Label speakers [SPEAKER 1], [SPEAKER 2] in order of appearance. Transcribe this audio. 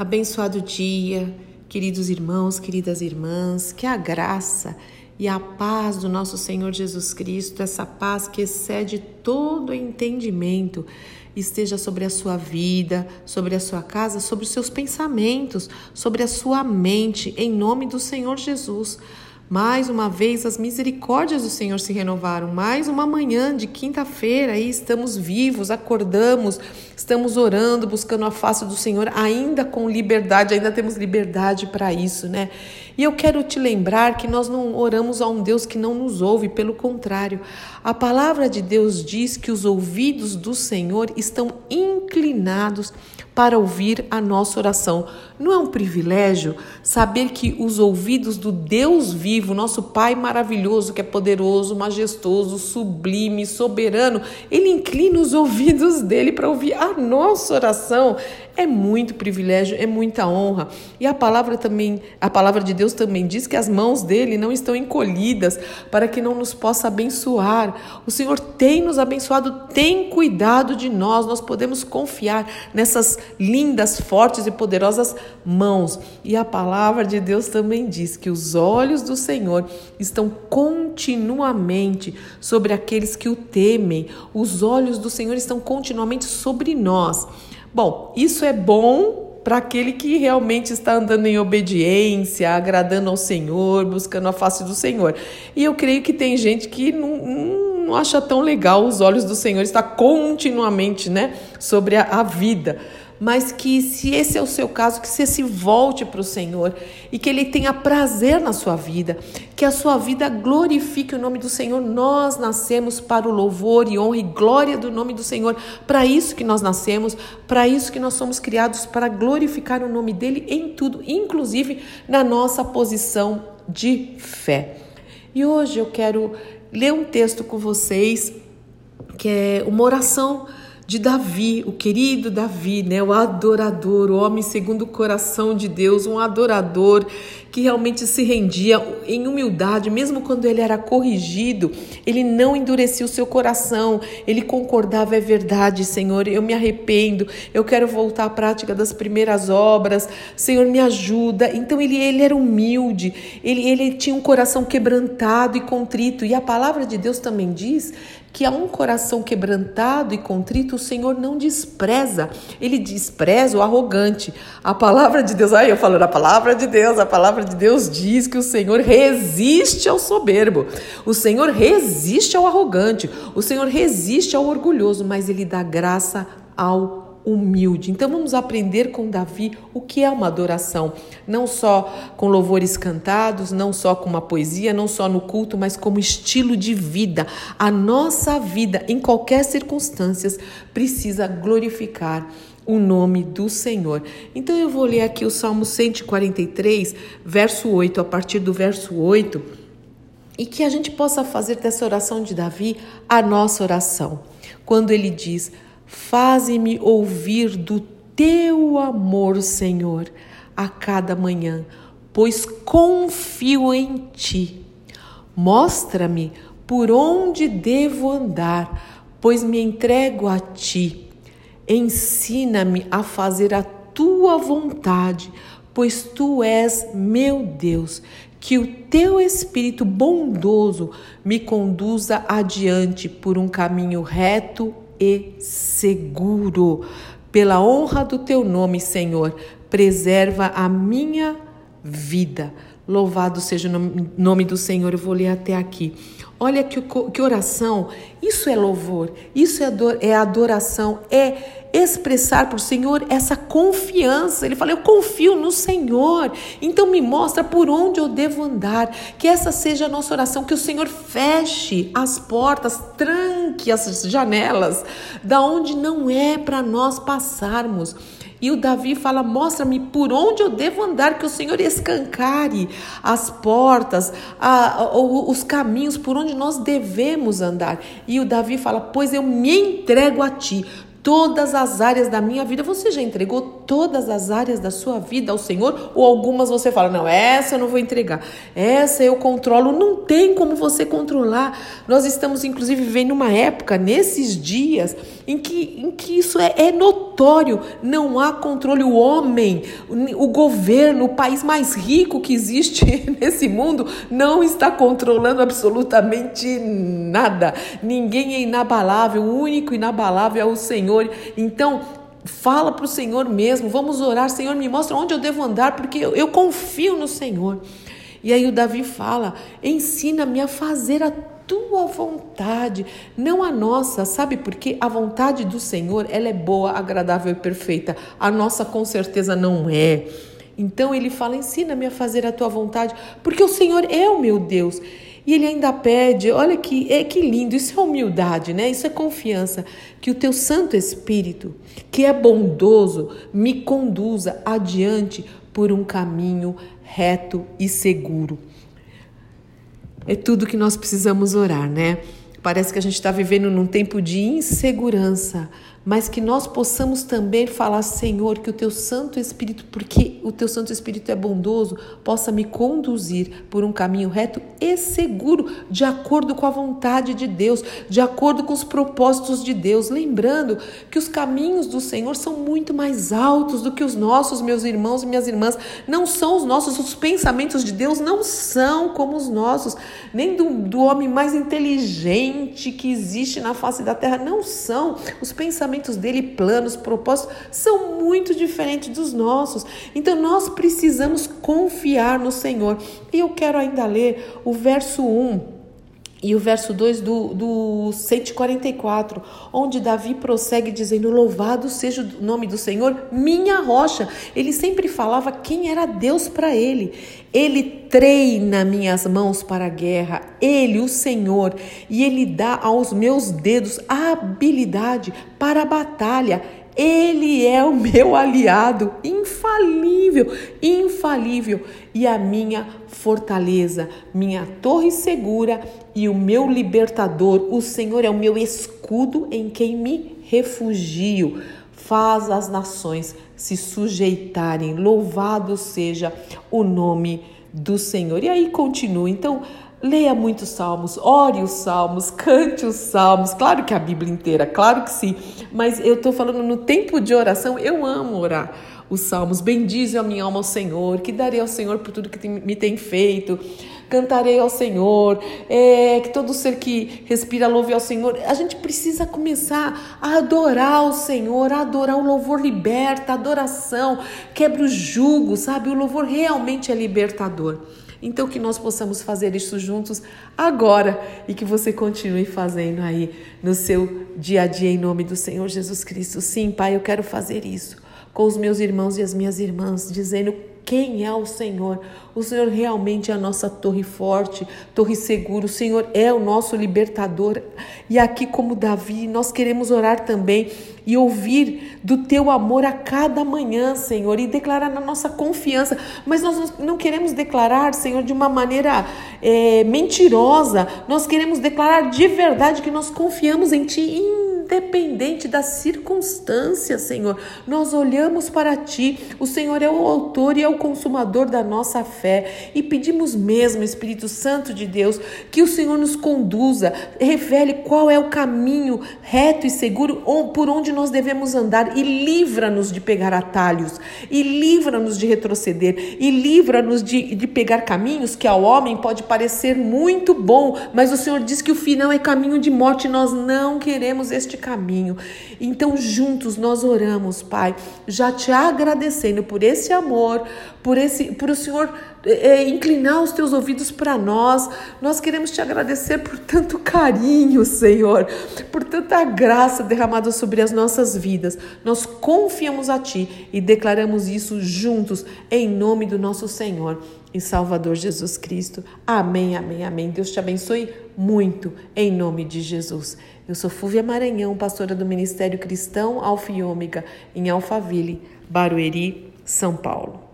[SPEAKER 1] Abençoado dia, queridos irmãos, queridas irmãs, que a graça e a paz do nosso Senhor Jesus Cristo, essa paz que excede todo entendimento, esteja sobre a sua vida, sobre a sua casa, sobre os seus pensamentos, sobre a sua mente, em nome do Senhor Jesus. Mais uma vez, as misericórdias do Senhor se renovaram. Mais uma manhã de quinta-feira, aí estamos vivos, acordamos, estamos orando, buscando a face do Senhor, ainda com liberdade, ainda temos liberdade para isso, né? E eu quero te lembrar que nós não oramos a um Deus que não nos ouve, pelo contrário. A palavra de Deus diz que os ouvidos do Senhor estão inclinados para ouvir a nossa oração. Não é um privilégio saber que os ouvidos do Deus vivo, nosso Pai maravilhoso, que é poderoso, majestoso, sublime, soberano, ele inclina os ouvidos dele para ouvir a nossa oração. É muito privilégio, é muita honra. E a palavra também, a palavra de Deus também diz que as mãos dele não estão encolhidas para que não nos possa abençoar. O Senhor tem nos abençoado, tem cuidado de nós. Nós podemos confiar nessas lindas, fortes e poderosas mãos. E a palavra de Deus também diz que os olhos do Senhor estão continuamente sobre aqueles que o temem. Os olhos do Senhor estão continuamente sobre nós. Bom, isso é bom para aquele que realmente está andando em obediência, agradando ao Senhor, buscando a face do Senhor. E eu creio que tem gente que não, não acha tão legal os olhos do Senhor estar continuamente, né, sobre a, a vida mas que se esse é o seu caso, que você se volte para o Senhor e que Ele tenha prazer na sua vida, que a sua vida glorifique o nome do Senhor. Nós nascemos para o louvor e honra e glória do nome do Senhor. Para isso que nós nascemos, para isso que nós somos criados, para glorificar o nome dEle em tudo, inclusive na nossa posição de fé. E hoje eu quero ler um texto com vocês que é uma oração de Davi, o querido Davi, né, o adorador, o homem segundo o coração de Deus, um adorador que realmente se rendia em humildade, mesmo quando ele era corrigido, ele não endurecia o seu coração, ele concordava, é verdade, Senhor, eu me arrependo, eu quero voltar à prática das primeiras obras, Senhor, me ajuda. Então ele, ele era humilde, ele, ele tinha um coração quebrantado e contrito, e a palavra de Deus também diz que a um coração quebrantado e contrito o Senhor não despreza, ele despreza o arrogante. A palavra de Deus, aí eu falo a palavra de Deus, a palavra de Deus diz que o Senhor resiste ao soberbo, o Senhor resiste ao arrogante, o Senhor resiste ao orgulhoso, mas ele dá graça ao humilde. Então vamos aprender com Davi o que é uma adoração, não só com louvores cantados, não só com uma poesia, não só no culto, mas como estilo de vida. A nossa vida, em qualquer circunstância, precisa glorificar o nome do Senhor. Então eu vou ler aqui o Salmo 143, verso 8, a partir do verso 8, e que a gente possa fazer dessa oração de Davi a nossa oração. Quando ele diz: Faze-me ouvir do teu amor, Senhor, a cada manhã, pois confio em ti. Mostra-me por onde devo andar, pois me entrego a ti. Ensina-me a fazer a tua vontade, pois tu és meu Deus. Que o teu espírito bondoso me conduza adiante por um caminho reto e seguro. Pela honra do teu nome, Senhor, preserva a minha vida. Louvado seja o nome do Senhor. Eu vou ler até aqui. Olha que, que oração. Isso é louvor, isso é, é adoração, é expressar para o Senhor essa confiança. Ele fala: Eu confio no Senhor, então me mostra por onde eu devo andar. Que essa seja a nossa oração, que o Senhor feche as portas, tranque as janelas, da onde não é para nós passarmos. E o Davi fala: Mostra-me por onde eu devo andar, que o Senhor escancare as portas, a, a, os caminhos por onde nós devemos andar. E o Davi fala: Pois eu me entrego a ti todas as áreas da minha vida. Você já entregou todas as áreas da sua vida ao Senhor? Ou algumas você fala, não, essa eu não vou entregar, essa eu controlo. Não tem como você controlar. Nós estamos, inclusive, vivendo uma época, nesses dias, em que, em que isso é, é notório não há controle. O homem, o governo, o país mais rico que existe nesse mundo, não está controlando absolutamente nada. Ninguém é inabalável, o único inabalável é o Senhor. Então, fala para o Senhor mesmo, vamos orar, Senhor, me mostra onde eu devo andar, porque eu, eu confio no Senhor. E aí o Davi fala: ensina-me a fazer a tua vontade, não a nossa. Sabe por quê? A vontade do Senhor, ela é boa, agradável e perfeita. A nossa com certeza não é. Então ele fala: ensina-me a fazer a tua vontade, porque o Senhor é o meu Deus. E ele ainda pede, olha que, é, que lindo, isso é humildade, né? Isso é confiança. Que o teu Santo Espírito, que é bondoso, me conduza adiante por um caminho reto e seguro. É tudo que nós precisamos orar, né? Parece que a gente está vivendo num tempo de insegurança, mas que nós possamos também falar, Senhor, que o teu Santo Espírito, porque o teu Santo Espírito é bondoso, possa me conduzir por um caminho reto e seguro, de acordo com a vontade de Deus, de acordo com os propósitos de Deus. Lembrando que os caminhos do Senhor são muito mais altos do que os nossos, meus irmãos e minhas irmãs. Não são os nossos, os pensamentos de Deus não são como os nossos, nem do, do homem mais inteligente que existe na face da terra, não são os pensamentos pensamentos dele, planos, propósitos, são muito diferentes dos nossos. Então nós precisamos confiar no Senhor. E eu quero ainda ler o verso 1 e o verso 2 do, do 144, onde Davi prossegue dizendo: Louvado seja o nome do Senhor, minha rocha. Ele sempre falava quem era Deus para ele. Ele treina minhas mãos para a guerra, ele, o Senhor, e ele dá aos meus dedos a habilidade para a batalha. Ele é o meu aliado, infalível, infalível, e a minha fortaleza, minha torre segura e o meu libertador. O Senhor é o meu escudo em quem me refugio. Faz as nações se sujeitarem. Louvado seja o nome do Senhor. E aí continua. Então, Leia muitos salmos, ore os salmos, cante os salmos. Claro que a Bíblia inteira, claro que sim. Mas eu estou falando no tempo de oração, eu amo orar os salmos. Bendize a minha alma ao Senhor, que darei ao Senhor por tudo que me tem feito. Cantarei ao Senhor, é, que todo ser que respira louve ao Senhor. A gente precisa começar a adorar o Senhor, a adorar o louvor liberta, adoração, quebra o jugo, sabe? O louvor realmente é libertador. Então, que nós possamos fazer isso juntos agora e que você continue fazendo aí no seu dia a dia, em nome do Senhor Jesus Cristo. Sim, Pai, eu quero fazer isso com os meus irmãos e as minhas irmãs, dizendo quem é o Senhor. O Senhor realmente é a nossa torre forte, torre segura. O Senhor é o nosso libertador. E aqui, como Davi, nós queremos orar também e ouvir do teu amor a cada manhã, Senhor, e declarar na nossa confiança. Mas nós não queremos declarar, Senhor, de uma maneira é, mentirosa. Nós queremos declarar de verdade que nós confiamos em Ti independente das circunstâncias, Senhor. Nós olhamos para Ti, o Senhor é o autor e é o consumador da nossa fé e pedimos mesmo, Espírito Santo de Deus, que o Senhor nos conduza, revele qual é o caminho reto e seguro por onde nós devemos andar e livra-nos de pegar atalhos, e livra-nos de retroceder, e livra-nos de, de pegar caminhos que ao homem pode parecer muito bom, mas o Senhor diz que o final é caminho de morte, nós não queremos este caminho. Então, juntos nós oramos, Pai, já te agradecendo por esse amor, por esse, por o Senhor é, inclinar os teus ouvidos para nós. Nós queremos te agradecer por tanto carinho, Senhor, por tanta graça derramada sobre as nossas vidas. Nós confiamos a Ti e declaramos isso juntos, em nome do nosso Senhor e Salvador Jesus Cristo. Amém, amém, amém. Deus te abençoe muito, em nome de Jesus. Eu sou Fúvia Maranhão, pastora do Ministério Cristão Alfa e Ômega, em Alphaville, Barueri, São Paulo.